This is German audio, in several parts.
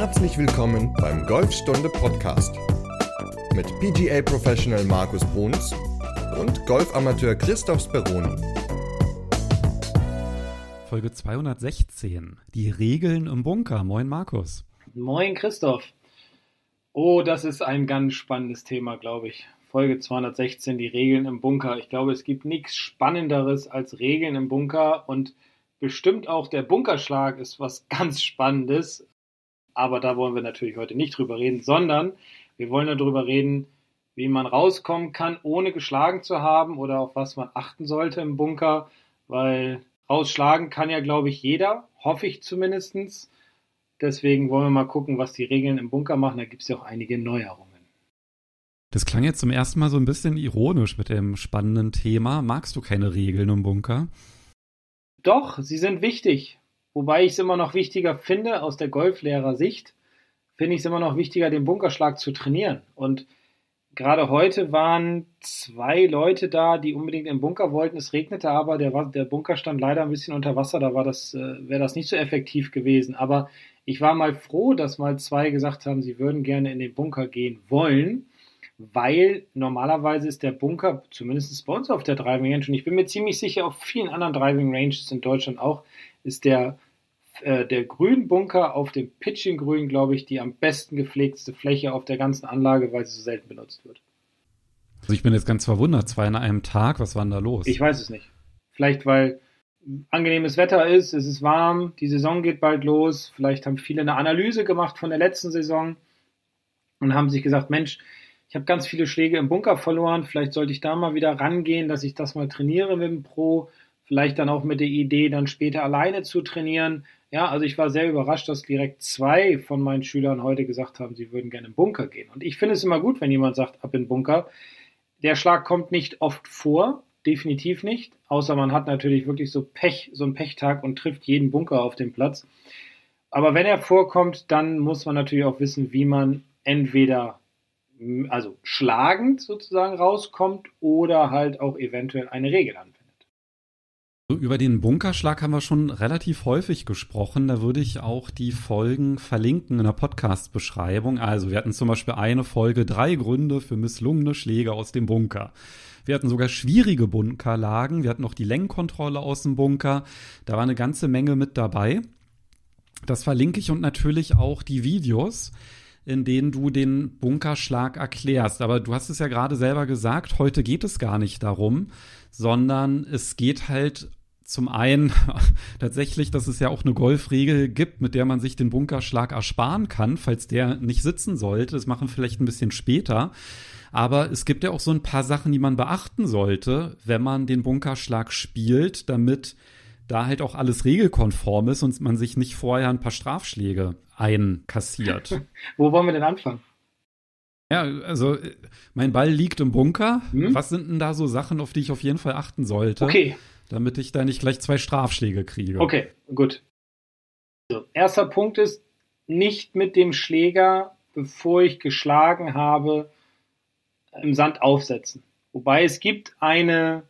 Herzlich willkommen beim Golfstunde Podcast mit PGA Professional Markus Bruns und Golfamateur Christoph Speroni. Folge 216. Die Regeln im Bunker. Moin Markus. Moin Christoph. Oh, das ist ein ganz spannendes Thema, glaube ich. Folge 216, die Regeln im Bunker. Ich glaube, es gibt nichts Spannenderes als Regeln im Bunker und bestimmt auch der Bunkerschlag ist was ganz Spannendes. Aber da wollen wir natürlich heute nicht drüber reden, sondern wir wollen darüber reden, wie man rauskommen kann, ohne geschlagen zu haben oder auf was man achten sollte im Bunker, weil rausschlagen kann ja, glaube ich, jeder, hoffe ich zumindestens. Deswegen wollen wir mal gucken, was die Regeln im Bunker machen. Da gibt es ja auch einige Neuerungen. Das klang jetzt zum ersten Mal so ein bisschen ironisch mit dem spannenden Thema. Magst du keine Regeln im Bunker? Doch, sie sind wichtig. Wobei ich es immer noch wichtiger finde, aus der Golflehrersicht, finde ich es immer noch wichtiger, den Bunkerschlag zu trainieren. Und gerade heute waren zwei Leute da, die unbedingt im Bunker wollten. Es regnete aber, der, der Bunker stand leider ein bisschen unter Wasser, da das, äh, wäre das nicht so effektiv gewesen. Aber ich war mal froh, dass mal zwei gesagt haben, sie würden gerne in den Bunker gehen wollen weil normalerweise ist der Bunker, zumindest bei uns auf der Driving Range, und ich bin mir ziemlich sicher, auf vielen anderen Driving Ranges in Deutschland auch, ist der, äh, der Grünbunker auf dem Pitching Grün, glaube ich, die am besten gepflegteste Fläche auf der ganzen Anlage, weil sie so selten benutzt wird. Also ich bin jetzt ganz verwundert, zwei an einem Tag, was war denn da los? Ich weiß es nicht. Vielleicht, weil angenehmes Wetter ist, es ist warm, die Saison geht bald los, vielleicht haben viele eine Analyse gemacht von der letzten Saison und haben sich gesagt, Mensch, ich habe ganz viele Schläge im Bunker verloren. Vielleicht sollte ich da mal wieder rangehen, dass ich das mal trainiere mit dem Pro. Vielleicht dann auch mit der Idee, dann später alleine zu trainieren. Ja, also ich war sehr überrascht, dass direkt zwei von meinen Schülern heute gesagt haben, sie würden gerne im Bunker gehen. Und ich finde es immer gut, wenn jemand sagt, ab in den Bunker. Der Schlag kommt nicht oft vor, definitiv nicht. Außer man hat natürlich wirklich so Pech, so einen Pechtag und trifft jeden Bunker auf dem Platz. Aber wenn er vorkommt, dann muss man natürlich auch wissen, wie man entweder also schlagend sozusagen rauskommt oder halt auch eventuell eine Regel anwendet. Über den Bunkerschlag haben wir schon relativ häufig gesprochen. Da würde ich auch die Folgen verlinken in der Podcast-Beschreibung. Also wir hatten zum Beispiel eine Folge drei Gründe für misslungene Schläge aus dem Bunker. Wir hatten sogar schwierige Bunkerlagen. Wir hatten noch die Längenkontrolle aus dem Bunker. Da war eine ganze Menge mit dabei. Das verlinke ich und natürlich auch die Videos in denen du den Bunkerschlag erklärst. Aber du hast es ja gerade selber gesagt, heute geht es gar nicht darum, sondern es geht halt zum einen tatsächlich, dass es ja auch eine Golfregel gibt, mit der man sich den Bunkerschlag ersparen kann, falls der nicht sitzen sollte. Das machen wir vielleicht ein bisschen später. Aber es gibt ja auch so ein paar Sachen, die man beachten sollte, wenn man den Bunkerschlag spielt, damit da halt auch alles regelkonform ist und man sich nicht vorher ein paar Strafschläge einkassiert. Wo wollen wir denn anfangen? Ja, also mein Ball liegt im Bunker. Hm? Was sind denn da so Sachen, auf die ich auf jeden Fall achten sollte? Okay. Damit ich da nicht gleich zwei Strafschläge kriege. Okay, gut. Also, erster Punkt ist, nicht mit dem Schläger, bevor ich geschlagen habe, im Sand aufsetzen. Wobei es gibt eine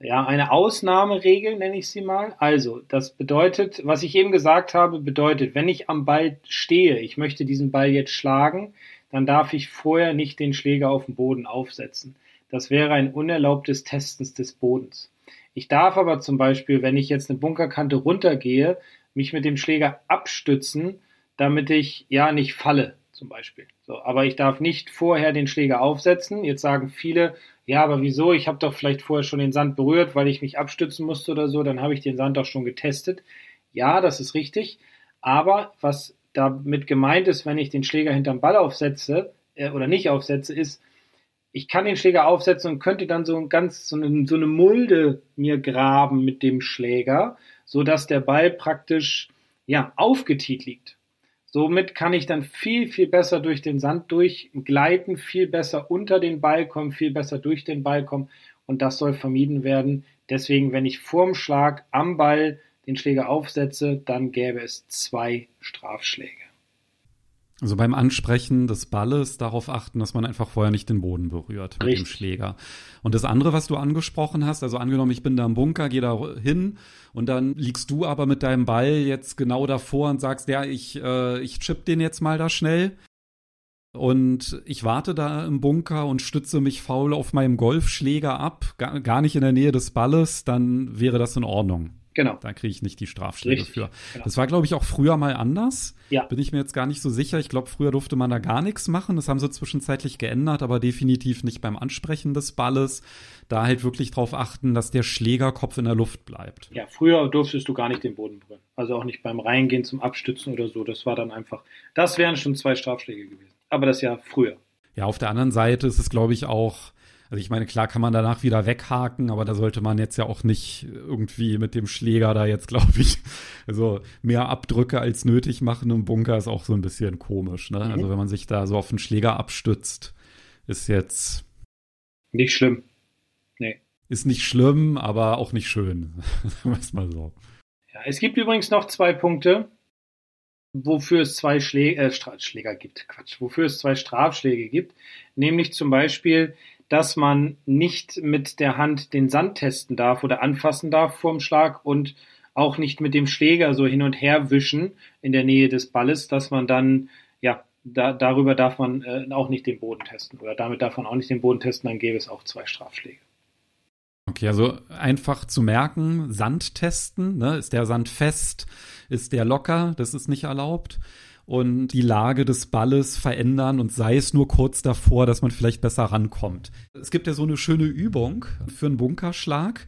ja, eine Ausnahmeregel nenne ich sie mal. Also, das bedeutet, was ich eben gesagt habe, bedeutet, wenn ich am Ball stehe, ich möchte diesen Ball jetzt schlagen, dann darf ich vorher nicht den Schläger auf den Boden aufsetzen. Das wäre ein unerlaubtes Testens des Bodens. Ich darf aber zum Beispiel, wenn ich jetzt eine Bunkerkante runtergehe, mich mit dem Schläger abstützen, damit ich ja nicht falle, zum Beispiel. So, aber ich darf nicht vorher den Schläger aufsetzen. Jetzt sagen viele, ja, aber wieso? Ich habe doch vielleicht vorher schon den Sand berührt, weil ich mich abstützen musste oder so, dann habe ich den Sand doch schon getestet. Ja, das ist richtig. Aber was damit gemeint ist, wenn ich den Schläger hinterm Ball aufsetze äh, oder nicht aufsetze, ist, ich kann den Schläger aufsetzen und könnte dann so ein ganz so eine, so eine Mulde mir graben mit dem Schläger, so dass der Ball praktisch ja aufgetiet liegt. Somit kann ich dann viel, viel besser durch den Sand durchgleiten, viel besser unter den Ball kommen, viel besser durch den Ball kommen. Und das soll vermieden werden. Deswegen, wenn ich vorm Schlag am Ball den Schläger aufsetze, dann gäbe es zwei Strafschläge. Also beim Ansprechen des Balles darauf achten, dass man einfach vorher nicht den Boden berührt mit Richtig. dem Schläger. Und das andere, was du angesprochen hast, also angenommen, ich bin da im Bunker, gehe da hin und dann liegst du aber mit deinem Ball jetzt genau davor und sagst, ja, ich, äh, ich chip den jetzt mal da schnell. Und ich warte da im Bunker und stütze mich faul auf meinem Golfschläger ab, gar, gar nicht in der Nähe des Balles, dann wäre das in Ordnung. Genau. Da kriege ich nicht die Strafschläge Richtig, für. genau. Das war, glaube ich, auch früher mal anders. Ja. Bin ich mir jetzt gar nicht so sicher. Ich glaube, früher durfte man da gar nichts machen. Das haben sie zwischenzeitlich geändert, aber definitiv nicht beim Ansprechen des Balles. Da halt wirklich drauf achten, dass der Schlägerkopf in der Luft bleibt. Ja, früher durftest du gar nicht den Boden berühren. Also auch nicht beim Reingehen zum Abstützen oder so. Das war dann einfach, das wären schon zwei Strafschläge gewesen. Aber das ja früher. Ja, auf der anderen Seite ist es, glaube ich, auch, also ich meine, klar kann man danach wieder weghaken, aber da sollte man jetzt ja auch nicht irgendwie mit dem Schläger da jetzt, glaube ich, also mehr Abdrücke als nötig machen im Bunker ist auch so ein bisschen komisch, ne? Mhm. Also wenn man sich da so auf den Schläger abstützt, ist jetzt, Nicht schlimm. ist nicht schlimm, aber auch nicht schön. Sagen mal so. Ja, es gibt übrigens noch zwei Punkte, wofür es zwei Schlä äh, Schläger gibt. Quatsch, wofür es zwei Strafschläge gibt. Nämlich zum Beispiel, dass man nicht mit der Hand den Sand testen darf oder anfassen darf vorm Schlag und auch nicht mit dem Schläger so hin und her wischen in der Nähe des Balles, dass man dann, ja, da, darüber darf man äh, auch nicht den Boden testen oder damit darf man auch nicht den Boden testen, dann gäbe es auch zwei Strafschläge. Okay, also einfach zu merken, Sand testen, ne? ist der Sand fest, ist der locker, das ist nicht erlaubt. Und die Lage des Balles verändern und sei es nur kurz davor, dass man vielleicht besser rankommt. Es gibt ja so eine schöne Übung für einen Bunkerschlag.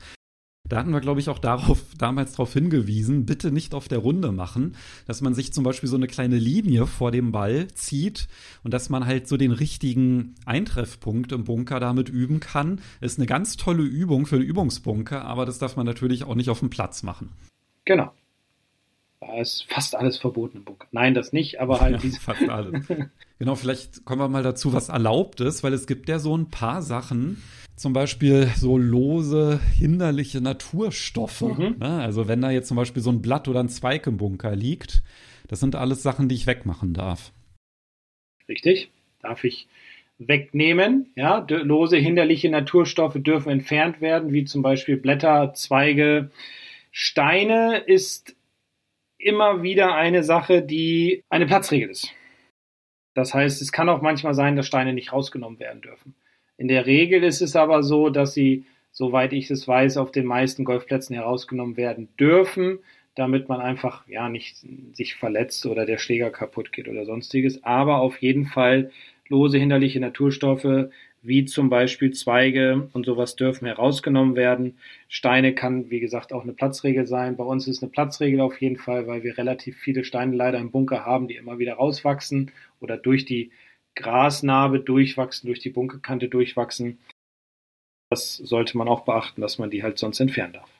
Da hatten wir, glaube ich, auch darauf, damals darauf hingewiesen, bitte nicht auf der Runde machen, dass man sich zum Beispiel so eine kleine Linie vor dem Ball zieht und dass man halt so den richtigen Eintreffpunkt im Bunker damit üben kann. Ist eine ganz tolle Übung für einen Übungsbunker, aber das darf man natürlich auch nicht auf dem Platz machen. Genau. Da ist fast alles verboten im Bunker. Nein, das nicht, aber halt Ja, diese. fast alles. genau, vielleicht kommen wir mal dazu, was erlaubt ist, weil es gibt ja so ein paar Sachen, zum Beispiel so lose, hinderliche Naturstoffe. Mhm. Ne? Also wenn da jetzt zum Beispiel so ein Blatt oder ein Zweig im Bunker liegt, das sind alles Sachen, die ich wegmachen darf. Richtig. Darf ich wegnehmen. Ja, lose hinderliche Naturstoffe dürfen entfernt werden, wie zum Beispiel Blätter, Zweige. Steine ist immer wieder eine Sache, die eine Platzregel ist. Das heißt, es kann auch manchmal sein, dass Steine nicht rausgenommen werden dürfen. In der Regel ist es aber so, dass sie, soweit ich es weiß, auf den meisten Golfplätzen herausgenommen werden dürfen, damit man einfach ja nicht sich verletzt oder der Schläger kaputt geht oder sonstiges. Aber auf jeden Fall lose hinderliche Naturstoffe wie zum Beispiel Zweige und sowas dürfen herausgenommen werden. Steine kann, wie gesagt, auch eine Platzregel sein. Bei uns ist eine Platzregel auf jeden Fall, weil wir relativ viele Steine leider im Bunker haben, die immer wieder rauswachsen oder durch die Grasnarbe durchwachsen, durch die Bunkerkante durchwachsen. Das sollte man auch beachten, dass man die halt sonst entfernen darf.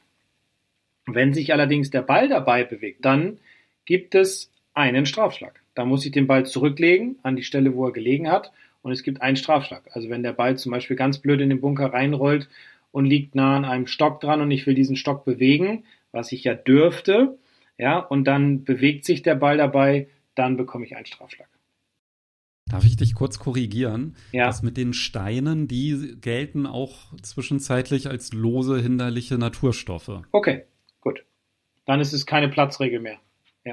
Wenn sich allerdings der Ball dabei bewegt, dann gibt es einen Strafschlag. Da muss ich den Ball zurücklegen an die Stelle, wo er gelegen hat und es gibt einen Strafschlag. Also wenn der Ball zum Beispiel ganz blöd in den Bunker reinrollt und liegt nah an einem Stock dran und ich will diesen Stock bewegen, was ich ja dürfte, ja, und dann bewegt sich der Ball dabei, dann bekomme ich einen Strafschlag. Darf ich dich kurz korrigieren? Ja. Das mit den Steinen, die gelten auch zwischenzeitlich als lose, hinderliche Naturstoffe. Okay, gut. Dann ist es keine Platzregel mehr.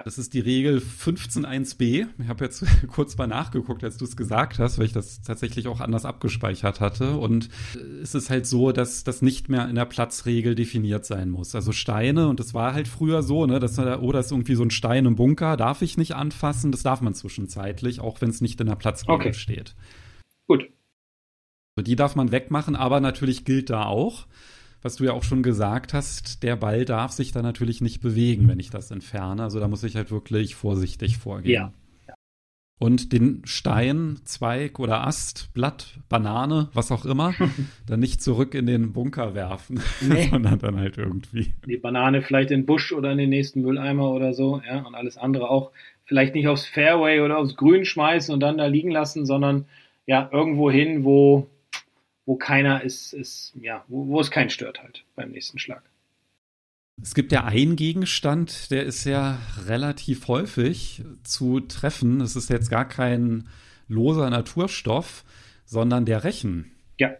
Das ist die Regel 15.1b. Ich habe jetzt kurz mal nachgeguckt, als du es gesagt hast, weil ich das tatsächlich auch anders abgespeichert hatte. Und es ist halt so, dass das nicht mehr in der Platzregel definiert sein muss. Also Steine, und das war halt früher so, ne, dass da, oh, da ist irgendwie so ein Stein im Bunker, darf ich nicht anfassen. Das darf man zwischenzeitlich, auch wenn es nicht in der Platzregel Okay. steht. Gut. Die darf man wegmachen, aber natürlich gilt da auch, was du ja auch schon gesagt hast, der Ball darf sich da natürlich nicht bewegen, wenn ich das entferne. Also da muss ich halt wirklich vorsichtig vorgehen. Ja. Und den Stein, Zweig oder Ast, Blatt, Banane, was auch immer, dann nicht zurück in den Bunker werfen, Nee. sondern dann halt irgendwie. Die Banane vielleicht in den Busch oder in den nächsten Mülleimer oder so, ja, und alles andere auch vielleicht nicht aufs Fairway oder aufs Grün schmeißen und dann da liegen lassen, sondern ja, irgendwo hin, wo, wo keiner ist, ist, ja, wo, wo es keinen stört halt beim nächsten Schlag. Es gibt ja einen Gegenstand, der ist ja relativ häufig zu treffen. Es ist jetzt gar kein loser Naturstoff, sondern der Rechen. Ja.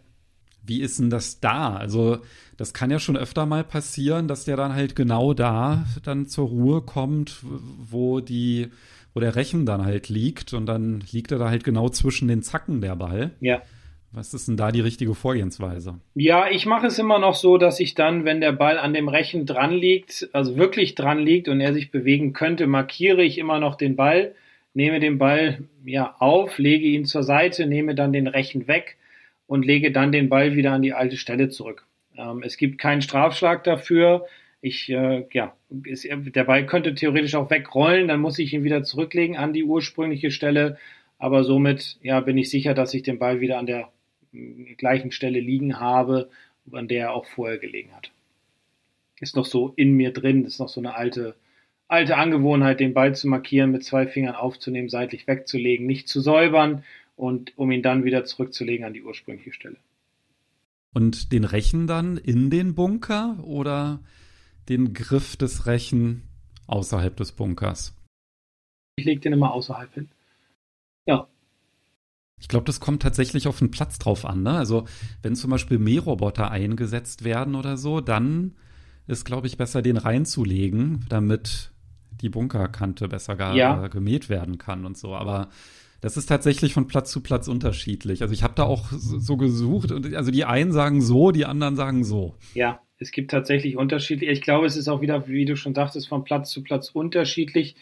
Wie ist denn das da? Also, das kann ja schon öfter mal passieren, dass der dann halt genau da dann zur Ruhe kommt, wo die, wo der Rechen dann halt liegt und dann liegt er da halt genau zwischen den Zacken der Ball. Ja. Was ist denn da die richtige Vorgehensweise? Ja, ich mache es immer noch so, dass ich dann, wenn der Ball an dem Rechen dran liegt, also wirklich dran liegt und er sich bewegen könnte, markiere ich immer noch den Ball, nehme den Ball ja auf, lege ihn zur Seite, nehme dann den Rechen weg und lege dann den Ball wieder an die alte Stelle zurück. Ähm, es gibt keinen Strafschlag dafür. Ich, äh, ja, ist, der Ball könnte theoretisch auch wegrollen, dann muss ich ihn wieder zurücklegen an die ursprüngliche Stelle. Aber somit, ja, bin ich sicher, dass ich den Ball wieder an der gleichen Stelle liegen habe, an der er auch vorher gelegen hat. Ist noch so in mir drin, ist noch so eine alte, alte Angewohnheit, den Ball zu markieren, mit zwei Fingern aufzunehmen, seitlich wegzulegen, nicht zu säubern und um ihn dann wieder zurückzulegen an die ursprüngliche Stelle. Und den Rechen dann in den Bunker oder den Griff des Rechen außerhalb des Bunkers? Ich lege den immer außerhalb hin. Ja, ich glaube, das kommt tatsächlich auf den Platz drauf an. Ne? Also wenn zum Beispiel Mähroboter eingesetzt werden oder so, dann ist, glaube ich, besser, den reinzulegen, damit die Bunkerkante besser gar, ja. gemäht werden kann und so. Aber das ist tatsächlich von Platz zu Platz unterschiedlich. Also ich habe da auch so gesucht und also die einen sagen so, die anderen sagen so. Ja, es gibt tatsächlich unterschiedlich. Ich glaube, es ist auch wieder, wie du schon sagtest, von Platz zu Platz unterschiedlich.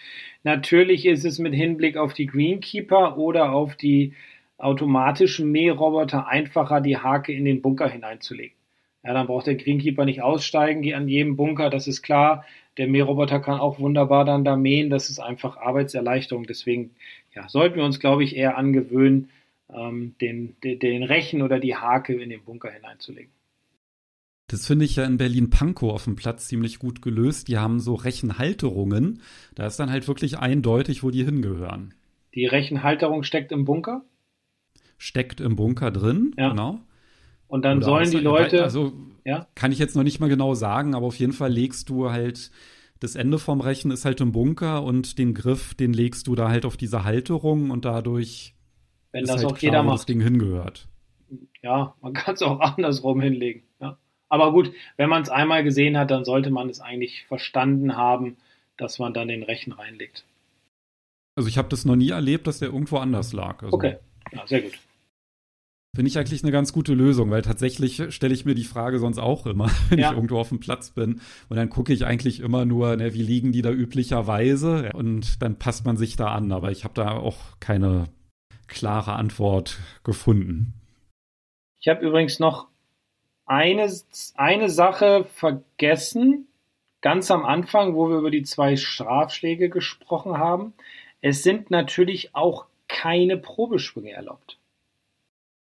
Natürlich ist es mit Hinblick auf die Greenkeeper oder auf die automatischen Mähroboter einfacher, die Hake in den Bunker hineinzulegen. Ja, dann braucht der Greenkeeper nicht aussteigen an jedem Bunker, das ist klar. Der Mähroboter kann auch wunderbar dann da mähen, das ist einfach Arbeitserleichterung. Deswegen ja, sollten wir uns, glaube ich, eher angewöhnen, ähm, den, den, den Rechen oder die Hake in den Bunker hineinzulegen. Das finde ich ja in Berlin-Pankow auf dem Platz ziemlich gut gelöst. Die haben so Rechenhalterungen. Da ist dann halt wirklich eindeutig, wo die hingehören. Die Rechenhalterung steckt im Bunker? Steckt im Bunker drin, ja. genau. Und dann Oder sollen die Leute. Also ja? kann ich jetzt noch nicht mal genau sagen, aber auf jeden Fall legst du halt. Das Ende vom Rechen ist halt im Bunker und den Griff, den legst du da halt auf diese Halterung und dadurch Wenn ist das halt auch klar, jeder macht. das Ding hingehört. Ja, man kann es auch andersrum hinlegen. Ja. Aber gut, wenn man es einmal gesehen hat, dann sollte man es eigentlich verstanden haben, dass man dann den Rechen reinlegt. Also ich habe das noch nie erlebt, dass der irgendwo anders lag. Also okay, ja, sehr gut. Finde ich eigentlich eine ganz gute Lösung, weil tatsächlich stelle ich mir die Frage sonst auch immer, wenn ja. ich irgendwo auf dem Platz bin. Und dann gucke ich eigentlich immer nur, ne, wie liegen die da üblicherweise? Und dann passt man sich da an. Aber ich habe da auch keine klare Antwort gefunden. Ich habe übrigens noch eine, eine Sache vergessen, ganz am Anfang, wo wir über die zwei Strafschläge gesprochen haben. Es sind natürlich auch keine Probeschwünge erlaubt.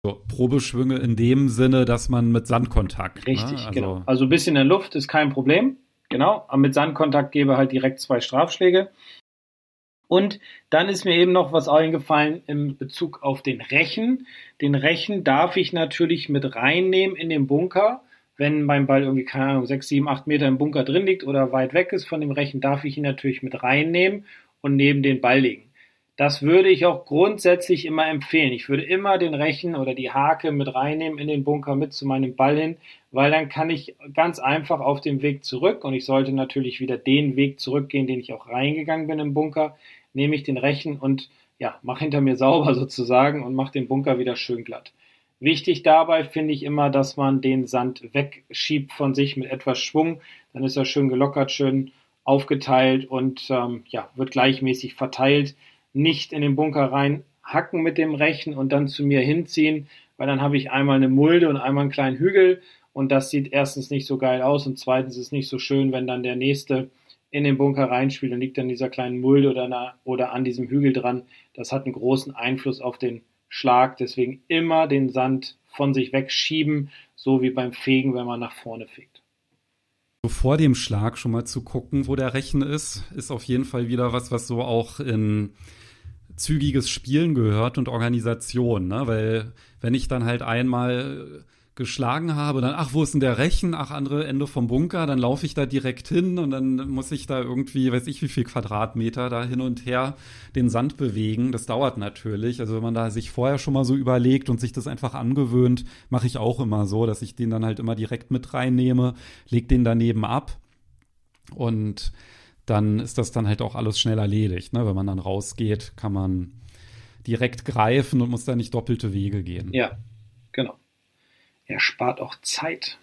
So, Probeschwünge in dem Sinne, dass man mit Sandkontakt. Ne? Richtig, ne? also, genau. Also ein bisschen in der Luft ist kein Problem. Genau. Aber mit Sandkontakt gebe halt direkt zwei Strafschläge. Und dann ist mir eben noch was eingefallen im Bezug auf den Rechen. Den Rechen darf ich natürlich mit reinnehmen in den Bunker. Wenn mein Ball irgendwie, keine Ahnung, sechs, sieben, acht Meter im Bunker drin liegt oder weit weg ist von dem Rechen, darf ich ihn natürlich mit reinnehmen und neben den Ball legen. Das würde ich auch grundsätzlich immer empfehlen. Ich würde immer den Rechen oder die Hake mit reinnehmen in den Bunker mit zu meinem Ball hin, weil dann kann ich ganz einfach auf dem Weg zurück und ich sollte natürlich wieder den Weg zurückgehen, den ich auch reingegangen bin im Bunker, nehme ich den Rechen und ja, mach hinter mir sauber sozusagen und mach den Bunker wieder schön glatt. Wichtig dabei finde ich immer, dass man den Sand wegschiebt von sich mit etwas Schwung. Dann ist er schön gelockert, schön aufgeteilt und ähm, ja, wird gleichmäßig verteilt nicht in den Bunker rein hacken mit dem Rechen und dann zu mir hinziehen, weil dann habe ich einmal eine Mulde und einmal einen kleinen Hügel und das sieht erstens nicht so geil aus und zweitens ist es nicht so schön, wenn dann der nächste in den Bunker reinspielt und liegt an dieser kleinen Mulde oder, na, oder an diesem Hügel dran. Das hat einen großen Einfluss auf den Schlag, deswegen immer den Sand von sich wegschieben, so wie beim Fegen, wenn man nach vorne fegt. Vor dem Schlag schon mal zu gucken, wo der Rechen ist, ist auf jeden Fall wieder was, was so auch in zügiges Spielen gehört und Organisation, ne? Weil wenn ich dann halt einmal geschlagen habe, dann, ach, wo ist denn der Rechen? Ach, andere Ende vom Bunker, dann laufe ich da direkt hin und dann muss ich da irgendwie, weiß ich wie viel Quadratmeter da hin und her den Sand bewegen. Das dauert natürlich. Also wenn man da sich vorher schon mal so überlegt und sich das einfach angewöhnt, mache ich auch immer so, dass ich den dann halt immer direkt mit reinnehme, leg den daneben ab und dann ist das dann halt auch alles schnell erledigt. Ne? Wenn man dann rausgeht, kann man direkt greifen und muss da nicht doppelte Wege gehen. Ja, genau er spart auch Zeit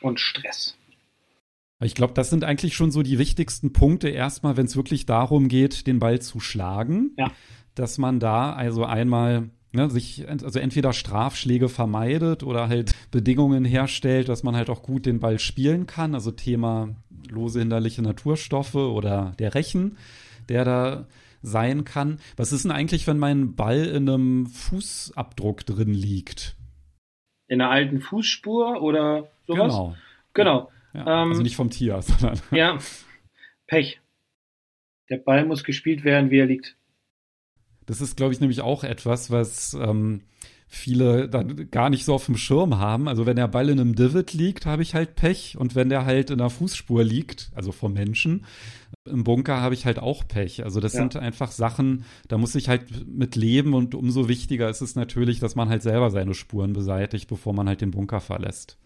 und Stress. Ich glaube, das sind eigentlich schon so die wichtigsten Punkte erstmal, wenn es wirklich darum geht, den Ball zu schlagen. Ja. Dass man da also einmal ne, sich also entweder Strafschläge vermeidet oder halt Bedingungen herstellt, dass man halt auch gut den Ball spielen kann. Also Thema lose hinderliche Naturstoffe oder der Rechen, der da sein kann. Was ist denn eigentlich, wenn mein Ball in einem Fußabdruck drin liegt? in einer alten Fußspur oder sowas. Genau. Genau. Ja, ähm, also nicht vom Tier, sondern. Ja, Pech. Der Ball muss gespielt werden, wie er liegt. Das ist, glaube ich, nämlich auch etwas, was ähm, viele dann gar nicht so auf dem Schirm haben. Also wenn der Ball in einem Divot liegt, habe ich halt Pech. Und wenn der halt in einer Fußspur liegt, also vom Menschen, im Bunker habe ich halt auch Pech. Also das ja. sind einfach Sachen, da muss ich halt mit leben und umso wichtiger ist es natürlich, dass man halt selber seine Spuren beseitigt, bevor man halt den Bunker verlässt.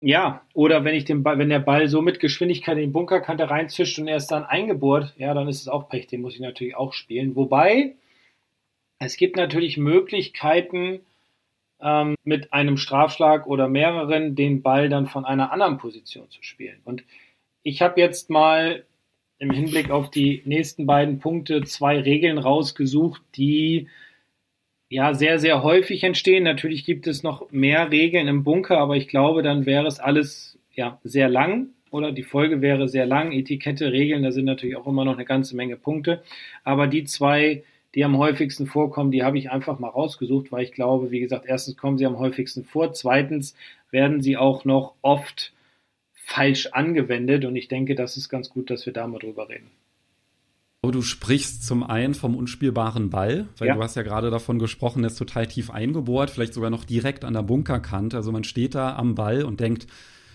Ja, oder wenn ich den Ball, wenn der Ball so mit Geschwindigkeit in die Bunkerkante reinzischt und er ist dann eingebohrt, ja, dann ist es auch Pech, den muss ich natürlich auch spielen. Wobei, es gibt natürlich Möglichkeiten, ähm, mit einem Strafschlag oder mehreren den Ball dann von einer anderen Position zu spielen. Und ich habe jetzt mal im Hinblick auf die nächsten beiden Punkte zwei Regeln rausgesucht, die ja sehr, sehr häufig entstehen. Natürlich gibt es noch mehr Regeln im Bunker, aber ich glaube, dann wäre es alles ja sehr lang oder die Folge wäre sehr lang. Etikette, Regeln, da sind natürlich auch immer noch eine ganze Menge Punkte. Aber die zwei, die am häufigsten vorkommen, die habe ich einfach mal rausgesucht, weil ich glaube, wie gesagt, erstens kommen sie am häufigsten vor, zweitens werden sie auch noch oft falsch angewendet und ich denke, das ist ganz gut, dass wir da mal drüber reden. Du sprichst zum einen vom unspielbaren Ball, weil Ja. du hast ja gerade davon gesprochen, der ist total tief eingebohrt, vielleicht sogar noch direkt an der Bunkerkante. Also man steht da am Ball und denkt,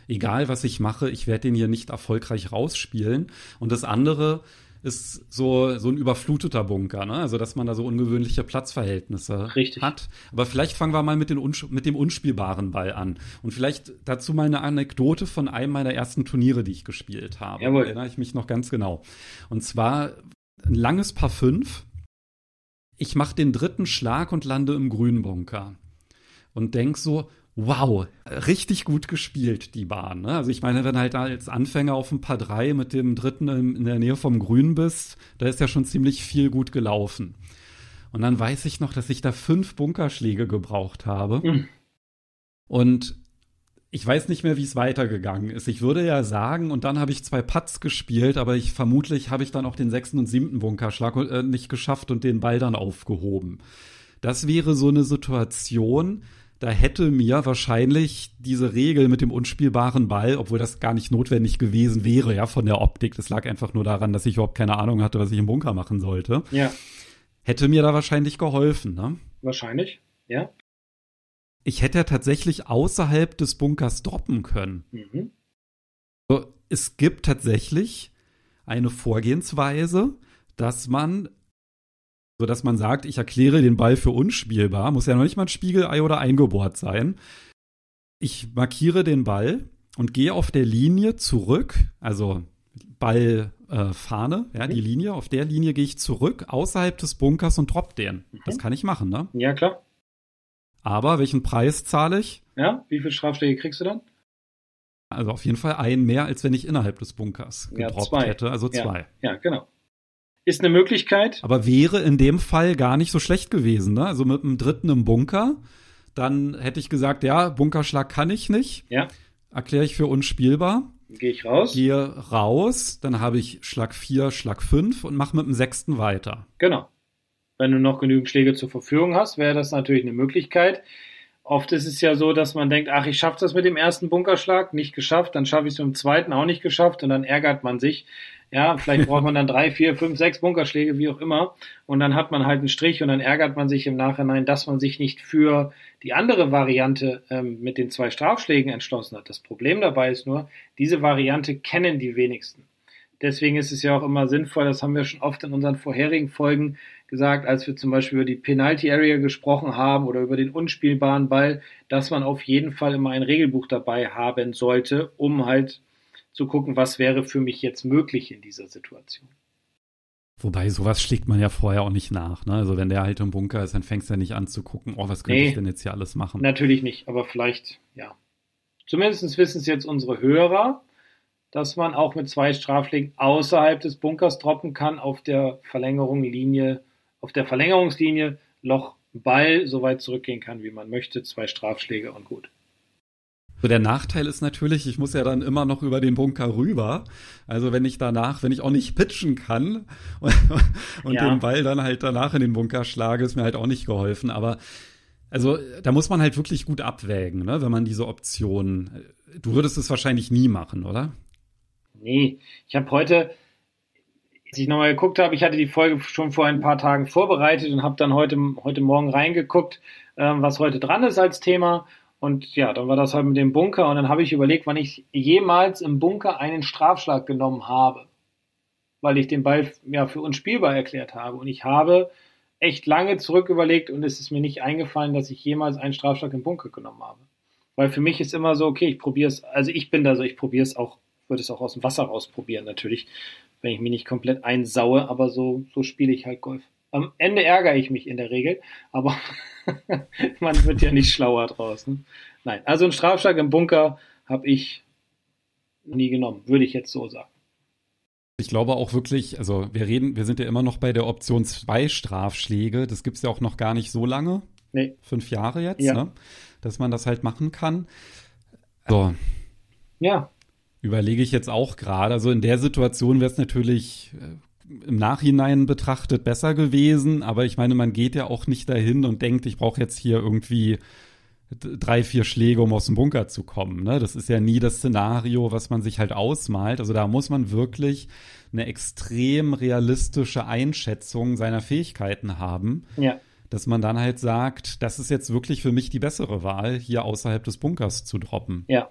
egal was ich mache, ich werde den hier nicht erfolgreich rausspielen. Und das andere ist so, so ein überfluteter Bunker, ne? Also, dass man da so ungewöhnliche Platzverhältnisse Richtig. hat. Aber vielleicht fangen wir mal mit, den mit dem unspielbaren Ball an. Und vielleicht dazu mal eine Anekdote von einem meiner ersten Turniere, die ich gespielt habe. Jawohl. Da erinnere ich mich noch ganz genau. Und zwar ein langes Paar 5. Ich mache den dritten Schlag und lande im grünen Bunker. Und denk so, wow, richtig gut gespielt, die Bahn. Ne? Also ich meine, wenn halt als Anfänger auf ein Paar 3 mit dem dritten in, in der Nähe vom Grün bist, da ist ja schon ziemlich viel gut gelaufen. Und dann weiß ich noch, dass ich da fünf Bunkerschläge gebraucht habe. Mhm. Und ich weiß nicht mehr, wie es weitergegangen ist. Ich würde ja sagen, und dann habe ich zwei Putts gespielt, aber ich vermutlich habe ich dann auch den sechsten und siebten Bunkerschlag äh, nicht geschafft und den Ball dann aufgehoben. Das wäre so eine Situation, da hätte mir wahrscheinlich diese Regel mit dem unspielbaren Ball, obwohl das gar nicht notwendig gewesen wäre, ja, von der Optik. Das lag einfach nur daran, dass ich überhaupt keine Ahnung hatte, was ich im Bunker machen sollte. Ja, Hätte mir da wahrscheinlich geholfen, ne? wahrscheinlich. Ja. Ich hätte ja tatsächlich außerhalb des Bunkers droppen können. Mhm. So, es gibt tatsächlich eine Vorgehensweise, dass man, so dass man sagt, ich erkläre den Ball für unspielbar, muss ja noch nicht mal ein Spiegelei oder eingebohrt sein. Ich markiere den Ball und gehe auf der Linie zurück, also Ballfahne, äh, ja, die Linie, auf der Linie gehe ich zurück außerhalb des Bunkers und drop den. Mhm. Das kann ich machen, ne? Ja, klar. Aber welchen Preis zahle ich? Ja, wie viele Strafschläge kriegst du dann? Also auf jeden Fall einen mehr, als wenn ich innerhalb des Bunkers Ja, gedroppt zwei. hätte, also zwei. Ja, genau. Ist eine Möglichkeit. Aber wäre in dem Fall gar nicht so schlecht gewesen, ne? Also mit dem dritten im Bunker, dann hätte ich gesagt, ja, Bunkerschlag kann ich nicht. Ja. Erkläre ich für unspielbar. Gehe ich raus. Gehe raus, dann habe ich Schlag 4, Schlag 5 und mache mit dem sechsten weiter. Genau. Wenn du noch genügend Schläge zur Verfügung hast, wäre das natürlich eine Möglichkeit. Oft ist es ja so, dass man denkt, ach, ich schaffe das mit dem ersten Bunkerschlag, nicht geschafft, dann schaffe ich es mit dem zweiten auch nicht geschafft und dann ärgert man sich. Ja, vielleicht braucht man dann drei, vier, fünf, sechs Bunkerschläge, wie auch immer. Und dann hat man halt einen Strich und dann ärgert man sich im Nachhinein, dass man sich nicht für die andere Variante ähm, mit den zwei Strafschlägen entschlossen hat. Das Problem dabei ist nur, diese Variante kennen die wenigsten. Deswegen ist es ja auch immer sinnvoll, das haben wir schon oft in unseren vorherigen Folgen gesagt, als wir zum Beispiel über die Penalty Area gesprochen haben oder über den unspielbaren Ball, dass man auf jeden Fall immer ein Regelbuch dabei haben sollte, um halt zu gucken, was wäre für mich jetzt möglich in dieser Situation. Wobei sowas schlägt man ja vorher auch nicht nach. Ne? Also wenn der halt im Bunker ist, dann fängst du ja nicht an zu gucken, oh, was könnte nee, ich denn jetzt hier alles machen? Natürlich nicht, aber vielleicht, ja. Zumindest wissen es jetzt unsere Hörer, dass man auch mit zwei Strafschlägen außerhalb des Bunkers droppen kann auf der Verlängerungslinie, auf der Verlängerungslinie Loch Ball so weit zurückgehen kann, wie man möchte. Zwei Strafschläge und gut. So, der Nachteil ist natürlich, ich muss ja dann immer noch über den Bunker rüber. Also wenn ich danach, wenn ich auch nicht pitchen kann und, und ja. den Ball dann halt danach in den Bunker schlage, ist mir halt auch nicht geholfen. Aber also da muss man halt wirklich gut abwägen, ne, wenn man diese Option. Du würdest es wahrscheinlich nie machen, oder? Nee, ich habe heute, als ich nochmal geguckt habe, ich hatte die Folge schon vor ein paar Tagen vorbereitet und habe dann heute, heute Morgen reingeguckt, ähm, was heute dran ist als Thema. Und ja, dann war das halt mit dem Bunker und dann habe ich überlegt, wann ich jemals im Bunker einen Strafschlag genommen habe, weil ich den Ball ja für unspielbar erklärt habe. Und ich habe echt lange zurück überlegt und es ist mir nicht eingefallen, dass ich jemals einen Strafschlag im Bunker genommen habe. Weil für mich ist immer so, okay, ich probiere es, also ich bin da so, ich probiere es auch, würde es auch aus dem Wasser rausprobieren natürlich, wenn ich mich nicht komplett einsaue, aber so, so spiele ich halt Golf. Am Ende ärgere ich mich in der Regel, aber man wird ja nicht schlauer draußen. Nein, also einen Strafschlag im Bunker habe ich nie genommen, würde ich jetzt so sagen. Ich glaube auch wirklich, also wir reden, wir sind ja immer noch bei der Option zwei Strafschläge. Das gibt es ja auch noch gar nicht so lange. Nee. Fünf Jahre jetzt, ja. ne? Dass man das halt machen kann. So. Ja. Überlege ich jetzt auch gerade. Also in der Situation wäre es natürlich äh, im Nachhinein betrachtet besser gewesen, aber ich meine, man geht ja auch nicht dahin und denkt, ich brauche jetzt hier irgendwie drei, vier Schläge, um aus dem Bunker zu kommen. Ne? Das ist ja nie das Szenario, was man sich halt ausmalt. Also da muss man wirklich eine extrem realistische Einschätzung seiner Fähigkeiten haben. Ja. Dass man dann halt sagt, das ist jetzt wirklich für mich die bessere Wahl, hier außerhalb des Bunkers zu droppen. Ja,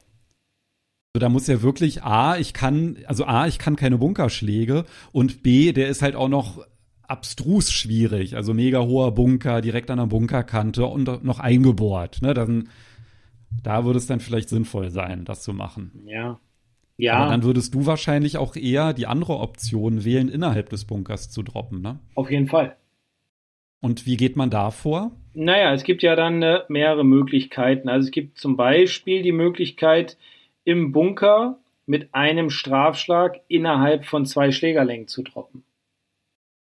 also da muss ja wirklich A, ich kann, also A, ich kann keine Bunkerschläge und B, der ist halt auch noch abstrus schwierig. Also mega hoher Bunker, direkt an der Bunkerkante und noch eingebohrt. Ne? Dann, da würde es dann vielleicht sinnvoll sein, das zu machen. Ja. Ja. Aber dann würdest du wahrscheinlich auch eher die andere Option wählen, innerhalb des Bunkers zu droppen, ne? Auf jeden Fall. Und wie geht man da vor? Naja, es gibt ja dann äh, mehrere Möglichkeiten. Also es gibt zum Beispiel die Möglichkeit, im Bunker mit einem Strafschlag innerhalb von zwei Schlägerlängen zu droppen.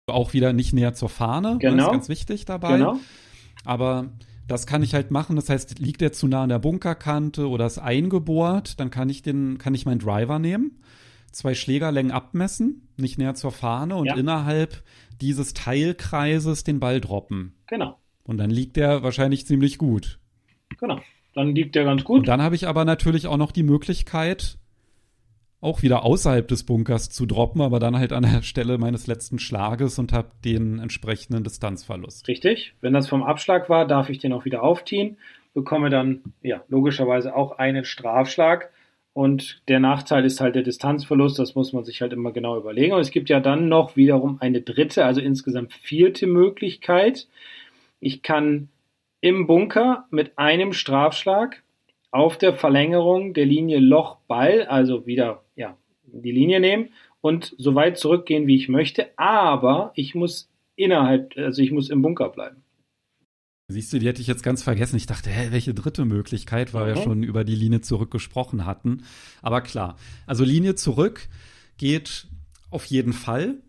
Auch wieder nicht näher zur Fahne, genau. das ist ganz wichtig dabei. Genau. Aber das kann ich halt machen. Das heißt, liegt der zu nah an der Bunkerkante oder ist eingebohrt, dann kann ich den, kann ich meinen Driver nehmen, zwei Schlägerlängen abmessen, nicht näher zur Fahne und ja. innerhalb dieses Teilkreises den Ball droppen. Genau. Und dann liegt der wahrscheinlich ziemlich gut. Genau dann liegt der ganz gut. Und dann habe ich aber natürlich auch noch die Möglichkeit, auch wieder außerhalb des Bunkers zu droppen, aber dann halt an der Stelle meines letzten Schlages und habe den entsprechenden Distanzverlust. Richtig. Wenn das vom Abschlag war, darf ich den auch wieder aufziehen, bekomme dann ja logischerweise auch einen Strafschlag. Und der Nachteil ist halt der Distanzverlust, das muss man sich halt immer genau überlegen. Und es gibt ja dann noch wiederum eine dritte, also insgesamt vierte Möglichkeit. Ich kann im Bunker mit einem Strafschlag auf der Verlängerung der Linie Loch-Ball, also wieder ja, die Linie nehmen und so weit zurückgehen, wie ich möchte, aber ich muss innerhalb, also ich muss im Bunker bleiben. Siehst du, die hätte ich jetzt ganz vergessen. Ich dachte, hä, welche dritte Möglichkeit, weil okay. wir schon über die Linie zurück gesprochen hatten. Aber klar, also Linie zurück geht auf jeden Fall.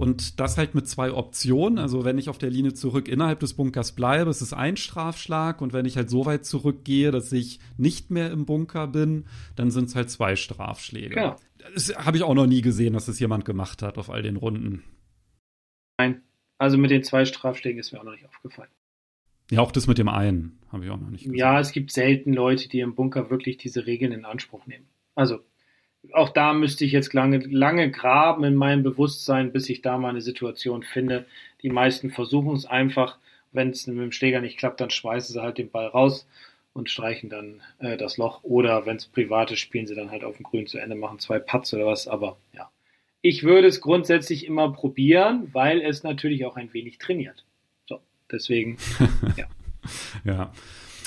Und das halt mit zwei Optionen. Also wenn ich auf der Linie zurück innerhalb des Bunkers bleibe, ist es ein Strafschlag. Und wenn ich halt so weit zurückgehe, dass ich nicht mehr im Bunker bin, dann sind es halt zwei Strafschläge. Genau. Das habe ich auch noch nie gesehen, dass das jemand gemacht hat auf all den Runden. Nein. Also mit den zwei Strafschlägen ist mir auch noch nicht aufgefallen. Ja, auch das mit dem einen habe ich auch noch nicht gesehen. Ja, es gibt selten Leute, die im Bunker wirklich diese Regeln in Anspruch nehmen. Also auch da müsste ich jetzt lange, lange graben in meinem Bewusstsein, bis ich da mal eine Situation finde. Die meisten versuchen es einfach wenn es mit dem Schläger nicht klappt, dann schmeißen sie halt den Ball raus und streichen dann äh, das Loch. Oder wenn es privat ist, spielen sie dann halt auf dem Grün zu Ende, machen zwei Putts oder was. Aber ja, ich würde es grundsätzlich immer probieren, weil es natürlich auch ein wenig trainiert. So, deswegen, ja. ja,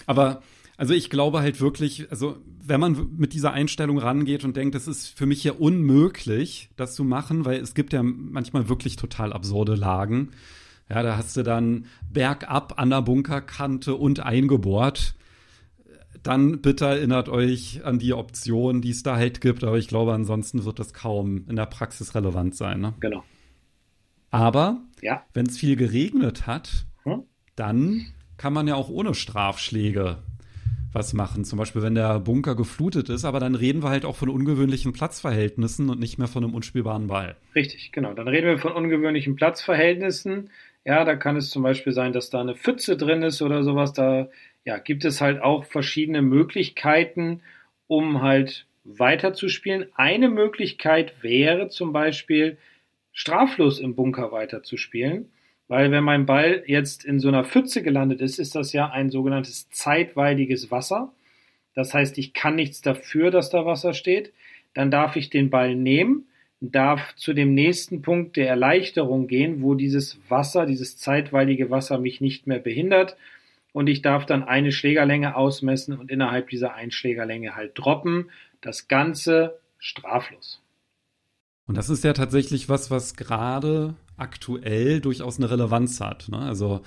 aber also ich glaube halt wirklich, also wenn man mit dieser Einstellung rangeht und denkt, es ist für mich ja unmöglich, das zu machen, weil es gibt ja manchmal wirklich total absurde Lagen. Ja, da hast du dann bergab an der Bunkerkante und eingebohrt dann bitte erinnert euch an die Option, die es da halt gibt. Aber ich glaube, ansonsten wird das kaum in der Praxis relevant sein. Ne? Genau. Aber ja. wenn es viel geregnet hat, hm? dann kann man ja auch ohne Strafschläge was machen. Zum Beispiel, wenn der Bunker geflutet ist. Aber dann reden wir halt auch von ungewöhnlichen Platzverhältnissen und nicht mehr von einem unspielbaren Ball. Richtig, genau. Dann reden wir von ungewöhnlichen Platzverhältnissen. Ja, da kann es zum Beispiel sein, dass da eine Pfütze drin ist oder sowas. Da ja, gibt es halt auch verschiedene Möglichkeiten, um halt weiterzuspielen. Eine Möglichkeit wäre zum Beispiel straflos im Bunker weiterzuspielen, weil wenn mein Ball jetzt in so einer Pfütze gelandet ist, ist das ja ein sogenanntes zeitweiliges Wasser. Das heißt, ich kann nichts dafür, dass da Wasser steht. Dann darf ich den Ball nehmen, darf zu dem nächsten Punkt der Erleichterung gehen, wo dieses Wasser, dieses zeitweilige Wasser mich nicht mehr behindert und ich darf dann eine Schlägerlänge ausmessen und innerhalb dieser Einschlägerlänge halt droppen. Das Ganze straflos. Und das ist ja tatsächlich was, was gerade aktuell durchaus eine Relevanz hat. Ne? Also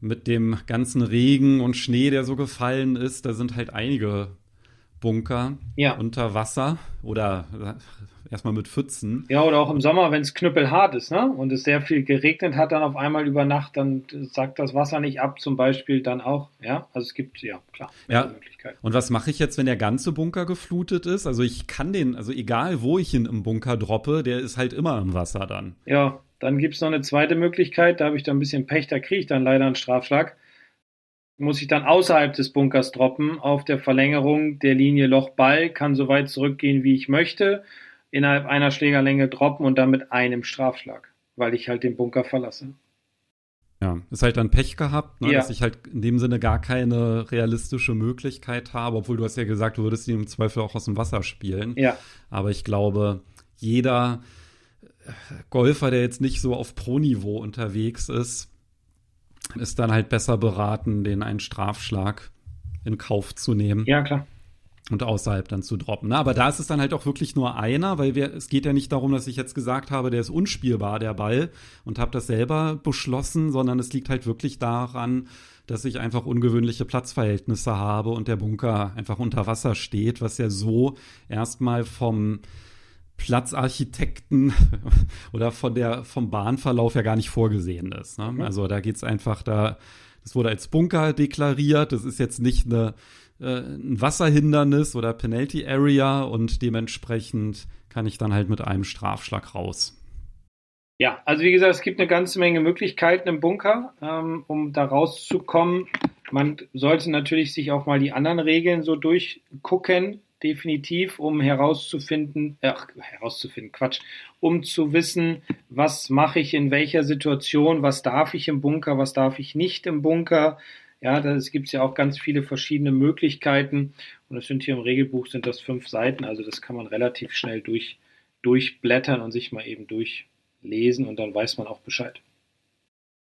mit dem ganzen Regen und Schnee, der so gefallen ist, da sind halt einige Bunker ja. unter Wasser oder erstmal mit Pfützen. Ja, oder auch im Sommer, wenn es knüppelhart ist, ne? Und es sehr viel geregnet hat dann auf einmal über Nacht, dann sagt das Wasser nicht ab, zum Beispiel dann auch, ja. Also es gibt, ja, klar, ja. Möglichkeiten. Und was mache ich jetzt, wenn der ganze Bunker geflutet ist? Also ich kann den, also egal wo ich ihn im Bunker droppe, der ist halt immer im Wasser dann. Ja, dann gibt es noch eine zweite Möglichkeit, da habe ich dann ein bisschen Pech, da kriege ich dann leider einen Strafschlag muss ich dann außerhalb des Bunkers droppen auf der Verlängerung der Linie Loch-Ball, kann so weit zurückgehen, wie ich möchte innerhalb einer Schlägerlänge droppen und dann mit einem Strafschlag, weil ich halt den Bunker verlasse. Ja, ist halt dann Pech gehabt, ne, ja. dass ich halt in dem Sinne gar keine realistische Möglichkeit habe, obwohl du hast ja gesagt, du würdest ihn im Zweifel auch aus dem Wasser spielen. Ja. Aber ich glaube, jeder Golfer, der jetzt nicht so auf Pro-Niveau unterwegs ist, ist dann halt besser beraten, den einen Strafschlag in Kauf zu nehmen. Ja, klar und außerhalb dann zu droppen. Na, aber da ist es dann halt auch wirklich nur einer, weil wir, es geht ja nicht darum, dass ich jetzt gesagt habe, der ist unspielbar, der Ball, und habe das selber beschlossen, sondern es liegt halt wirklich daran, dass ich einfach ungewöhnliche Platzverhältnisse habe und der Bunker einfach unter Wasser steht, was ja so erstmal vom Platzarchitekten oder von der, vom Bahnverlauf ja gar nicht vorgesehen ist. Ne? Mhm. Also da geht's einfach da, das wurde als Bunker deklariert, das ist jetzt nicht eine äh, ein Wasserhindernis oder Penalty Area und dementsprechend kann ich dann halt mit einem Strafschlag raus. Ja, also wie gesagt, es gibt eine ganze Menge Möglichkeiten im Bunker, ähm, um da rauszukommen. Man sollte natürlich sich auch mal die anderen Regeln so durchgucken, definitiv, um herauszufinden, äh, herauszufinden, Quatsch, um zu wissen, was mache ich in welcher Situation, was darf ich im Bunker, was darf ich nicht im Bunker, ja, es gibt ja auch ganz viele verschiedene Möglichkeiten und es sind hier im Regelbuch sind das fünf Seiten, also das kann man relativ schnell durch, durchblättern und sich mal eben durchlesen und dann weiß man auch Bescheid.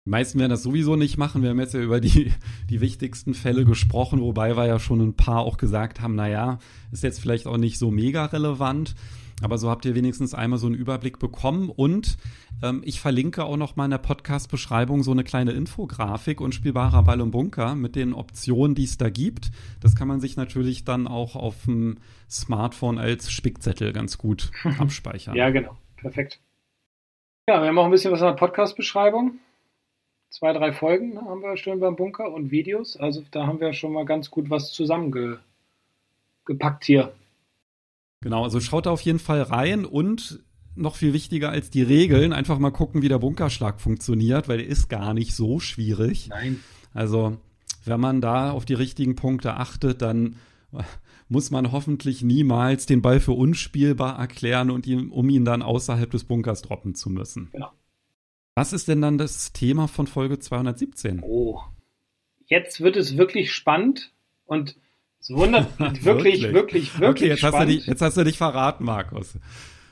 Die meisten werden das sowieso nicht machen. Wir haben jetzt ja über die, die wichtigsten Fälle gesprochen, wobei wir ja schon ein paar auch gesagt haben, naja, ist jetzt vielleicht auch nicht so mega relevant. Aber so habt ihr wenigstens einmal so einen Überblick bekommen. Und ähm, ich verlinke auch noch mal in der Podcast-Beschreibung so eine kleine Infografik und spielbarer Ball und Bunker mit den Optionen, die es da gibt. Das kann man sich natürlich dann auch auf dem Smartphone als Spickzettel ganz gut abspeichern. ja, genau. Perfekt. Ja, wir haben auch ein bisschen was in der Podcast-Beschreibung. Zwei, drei Folgen haben wir schon beim Bunker und Videos. Also da haben wir schon mal ganz gut was zusammengepackt hier. Genau, also schaut da auf jeden Fall rein und noch viel wichtiger als die Regeln, einfach mal gucken, wie der Bunkerschlag funktioniert, weil der ist gar nicht so schwierig. Nein. Also, wenn man da auf die richtigen Punkte achtet, dann muss man hoffentlich niemals den Ball für unspielbar erklären und ihn, um ihn dann außerhalb des Bunkers droppen zu müssen. Genau. Was ist denn dann das Thema von Folge 217? Oh, jetzt wird es wirklich spannend und es wundert wirklich, wirklich, wirklich, wirklich Okay, jetzt hast, du spannend. dich, jetzt hast du dich verraten, Markus.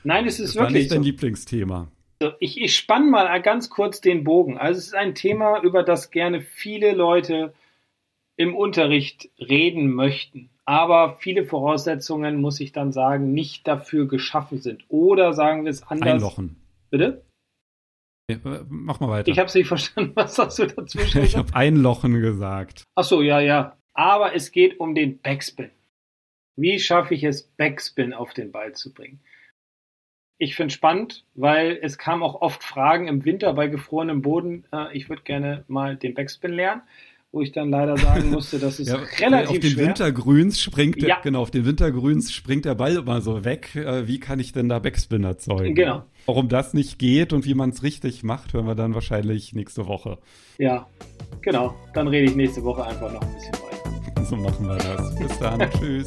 Nein, es ist Das wirklich nicht dein so. Lieblingsthema. So, Ich, ich spann mal ganz kurz den Bogen. Also es ist ein Thema, über das gerne viele Leute im Unterricht reden möchten. Aber viele Voraussetzungen, muss ich dann sagen, nicht dafür geschaffen sind. Oder sagen wir es anders. Einlochen. Bitte? Ja, äh, Mach mal weiter. Ich habe es nicht verstanden. Was hast du dazwischen Ich gesagt? habe Einlochen gesagt. Ach so, ja, ja. Aber es geht um den Backspin. Wie schaffe ich es, Backspin auf den Ball zu bringen? Ich finde spannend, weil es kam auch oft Fragen im Winter bei gefrorenem Boden. Äh, ich würde gerne mal den Backspin lernen, wo ich dann leider sagen musste, das ist Ja, relativ auf den schwer. Wintergrüns springt der, Ja. genau, auf den Wintergrüns springt der Ball immer so weg. Äh, Wie kann ich denn da Backspin erzeugen? Genau. Warum das nicht geht und wie man es richtig macht, hören wir dann wahrscheinlich nächste Woche. Ja, genau. Dann rede ich nächste Woche einfach noch ein bisschen weiter. So machen wir das. Bis dann. Tschüss.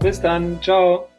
Bis dann. Ciao.